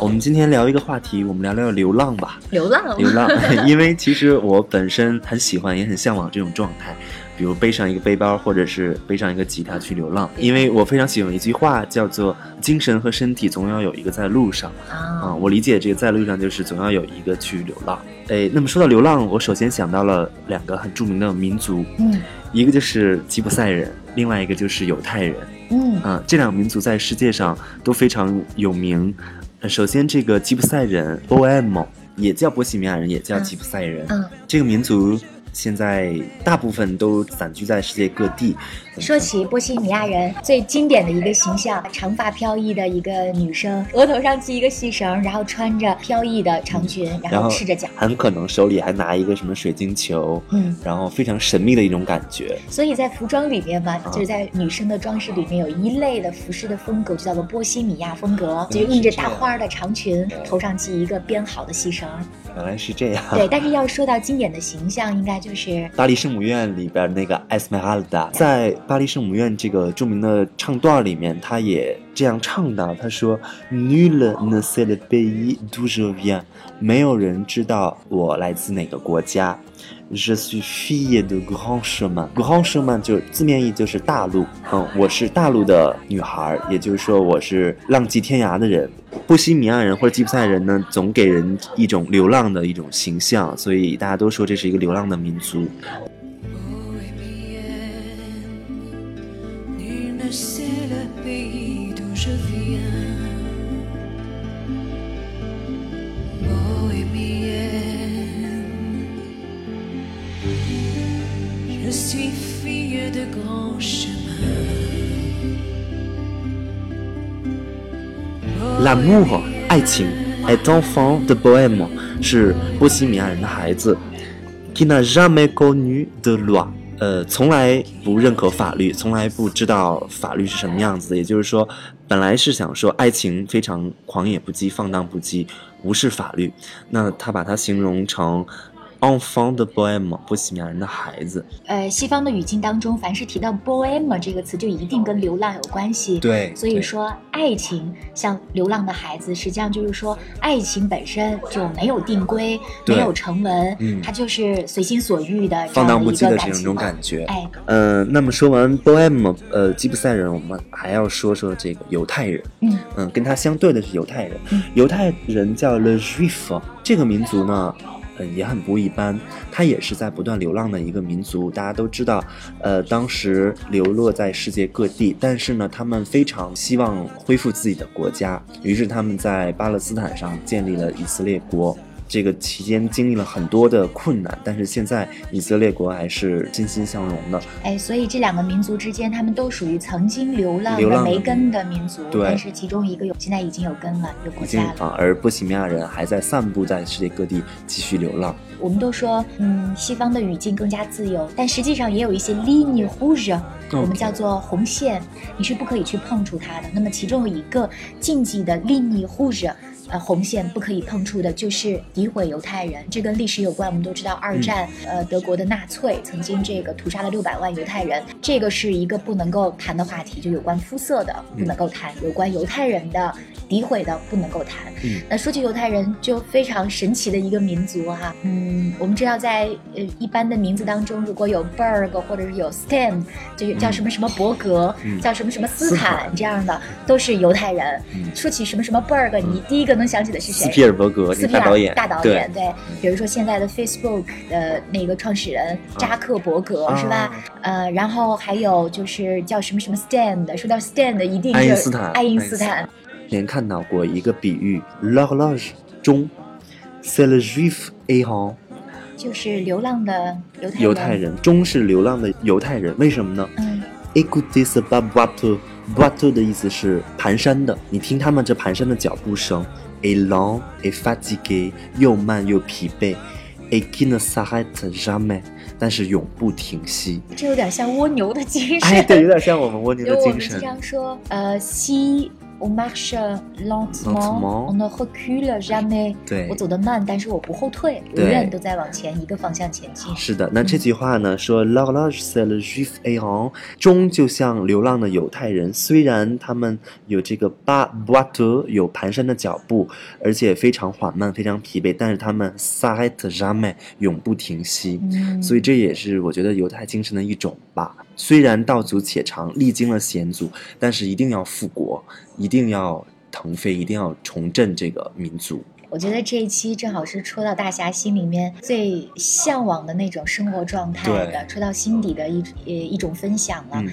我们今天聊一个话题，我们聊聊流浪吧。流浪，流浪，因为其实我本身很喜欢，也很向往这种状态，比如背上一个背包，或者是背上一个吉他去流浪。因为我非常喜欢一句话，叫做“精神和身体总要有一个在路上”。啊，我理解这个在路上就是总要有一个去流浪。哎，那么说到流浪，我首先想到了两个很著名的民族，嗯，一个就是吉普赛人，另外一个就是犹太人。嗯，啊，这两个民族在世界上都非常有名。首先，这个吉普赛人 （Bohemo） 也叫波西米亚人，也叫吉普赛人。嗯，这个民族。现在大部分都散居在世界各地。说起波西米亚人最经典的一个形象，长发飘逸的一个女生，额头上系一个细绳，然后穿着飘逸的长裙，然后赤着脚，很可能手里还拿一个什么水晶球，嗯，然后非常神秘的一种感觉。所以在服装里面嘛，就是在女生的装饰里面有一类的服饰的风格，就叫做波西米亚风格，就是印着大花的长裙，头上系一个编好的细绳。原来是这样。对，但是要说到经典的形象，应该就是巴黎圣母院里边那个艾斯梅哈尔达。在巴黎圣母院这个著名的唱段里面，他也这样唱的。他说：“Nul ne sait le pays d'où je viens，没有人知道我来自哪个国家。Je suis fille de grand chemin，grand chemin 就字面意就是大陆。嗯，我是大陆的女孩，也就是说我是浪迹天涯的人。”波西米亚人或者吉普赛人呢，总给人一种流浪的一种形象，所以大家都说这是一个流浪的民族。L'amour，爱情，est enfant de Bohème，是波西米亚人的孩子。Qui n'a jamais connu de loi，呃，从来不认可法律，从来不知道法律是什么样子。也就是说，本来是想说爱情非常狂野不羁、放荡不羁，无视法律。那他把它形容成。Enfant de bohème，波西米亚人的孩子。呃，西方的语境当中，凡是提到 bohème 这个词，就一定跟流浪有关系。对，所以说爱情像流浪的孩子，实际上就是说爱情本身就没有定规，没有成文，嗯，它就是随心所欲的放荡不羁的这种感觉。哎，嗯，那么说完 bohème，呃，吉普赛人，我们还要说说这个犹太人。嗯嗯，跟他相对的是犹太人。犹太人叫 le juif，这个民族呢。也很不一般。他也是在不断流浪的一个民族。大家都知道，呃，当时流落在世界各地，但是呢，他们非常希望恢复自己的国家，于是他们在巴勒斯坦上建立了以色列国。这个期间经历了很多的困难，但是现在以色列国还是欣欣向荣的。哎，所以这两个民族之间，他们都属于曾经流浪的没根的民族。对。但是其中一个有，现在已经有根了，有国家了。啊，而波西米亚人还在散布在世界各地，继续流浪。我们都说，嗯，西方的语境更加自由，但实际上也有一些 ligne rouge，我们叫做红线，你是不可以去碰触它的。那么其中有一个禁忌的 ligne rouge。呃，红线不可以碰触的，就是诋毁犹太人。这跟历史有关，我们都知道，二战，呃，德国的纳粹曾经这个屠杀了六百万犹太人，这个是一个不能够谈的话题，就有关肤色的不能够谈，有关犹太人的诋毁的不能够谈。嗯，那说起犹太人，就非常神奇的一个民族哈。嗯，我们知道在呃一般的名字当中，如果有 Berg 或者是有 Stem，就叫什么什么伯格，叫什么什么斯坦这样的，都是犹太人。说起什么什么 Berg，你第一个能想起的是谁？斯皮尔伯格，斯皮尔导演，大导演，对。比如说现在的 Facebook 的那个创始人扎克伯格，是吧？呃，然后还有就是叫什么什么 Stand，说到 Stand 一定是爱因斯坦。爱因斯坦。前看到过一个比喻，l'horloge 钟，c'est le juif errant，就是流浪的犹太人犹太人。中是流浪的犹太人，为什么呢？嗯，écoutez ce bateau，bateau 的意思是蹒跚的，你听他们这蹒跚的脚步声。Est lent et fatigué，又慢又疲惫，et qui ne s'arrête jamais，但是永不停息。这有点像蜗牛的精神。哎，对，有点像我们蜗牛的精神经。常说，呃，si on marche lentement, on ne recule jamais。对我走得慢，但是我不后退，永远都在往前一个方向前进。是的，那这句话呢，说 l'horloge c'est le juif errant，钟就像流浪的犹太人，虽然他们有这个 ba boiteux 有蹒跚的脚步，而且非常缓慢，非常疲惫，但是他们 s'arrête jamais 永不停息。嗯，所以这也是我觉得犹太精神的一种吧。虽然道阻且长，历经了险阻，但是一定要复国，一定要腾飞，一定要重振这个民族。我觉得这一期正好是戳到大侠心里面最向往的那种生活状态的，戳到心底的一呃一种分享了。嗯，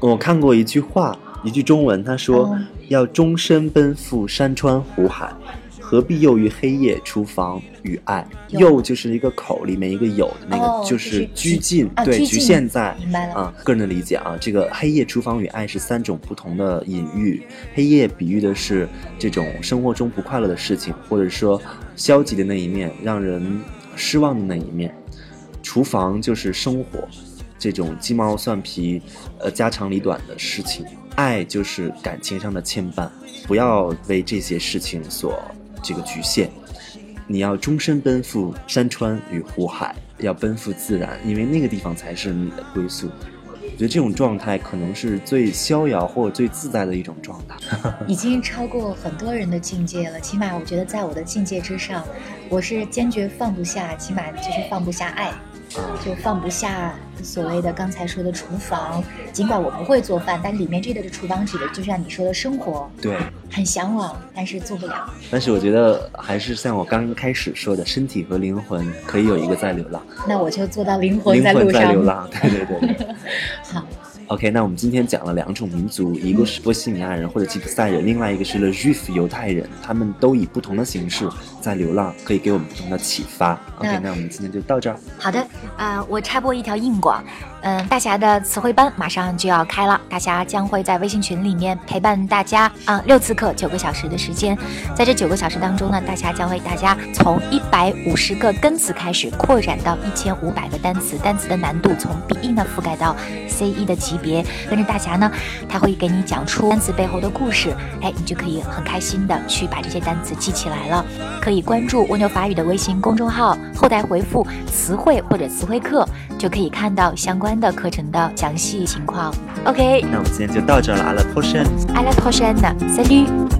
我看过一句话，一句中文，他说、嗯要终身奔赴山川湖海。何必囿于黑夜厨房与爱？有囿就是一个口里面一个有的那个，哦就就是拘禁，对，局限在明白了啊，个人的理解啊，这个黑夜厨房与爱是三种不同的隐喻。黑夜比喻的是这种生活中不快乐的事情，或者说消极的那一面，让人失望的那一面。厨房就是生活，这种鸡毛蒜皮、呃家长里短的事情。爱就是感情上的牵绊，不要为这些事情所这个局限。你要终身奔赴山川与湖海，要奔赴自然，因为那个地方才是你的归宿。我觉得这种状态可能是最逍遥或者最自在的一种状态。已经超过很多人的境界了。起码我觉得在我的境界之上，我是坚决放不下，起码就是放不下爱，就放不下所谓的刚才说的厨房。尽管我不会做饭，但里面这个的厨房指的就像你说的生活，对，很向往，但是做不了。但是我觉得还是像我刚开始说的，身体和灵魂可以有一个在流浪，那我就做到灵魂灵在路上。魂在流浪。对对对对。好，OK，那我们今天讲了两种民族，一个是波西米亚人或者吉普赛人，另外一个是 Le Juif 犹太人，他们都以不同的形式在流浪，可以给我们不同的启发。OK，那那我们今天就到这儿。好的，呃，我插播一条硬广，嗯、大侠的词汇班马上就要开了，大侠将会在微信群里面陪伴大家啊、六次课，九个小时的时间，在这九个小时当中呢，大侠将为大家从一百五十个根词开始，扩展到一千五百个单词，单词的难度从 B 一呢覆盖到 C 一的级别，跟着大侠呢，他会给你讲出单词背后的故事，哎，你就可以很开心的去把这些单词记起来了。可以关注蜗牛法语的微信公众号，后台回复词汇或者词汇课，就可以看到相关的课程的详细情况。OK，那我们今天就到这儿了，阿拉 p o r t i o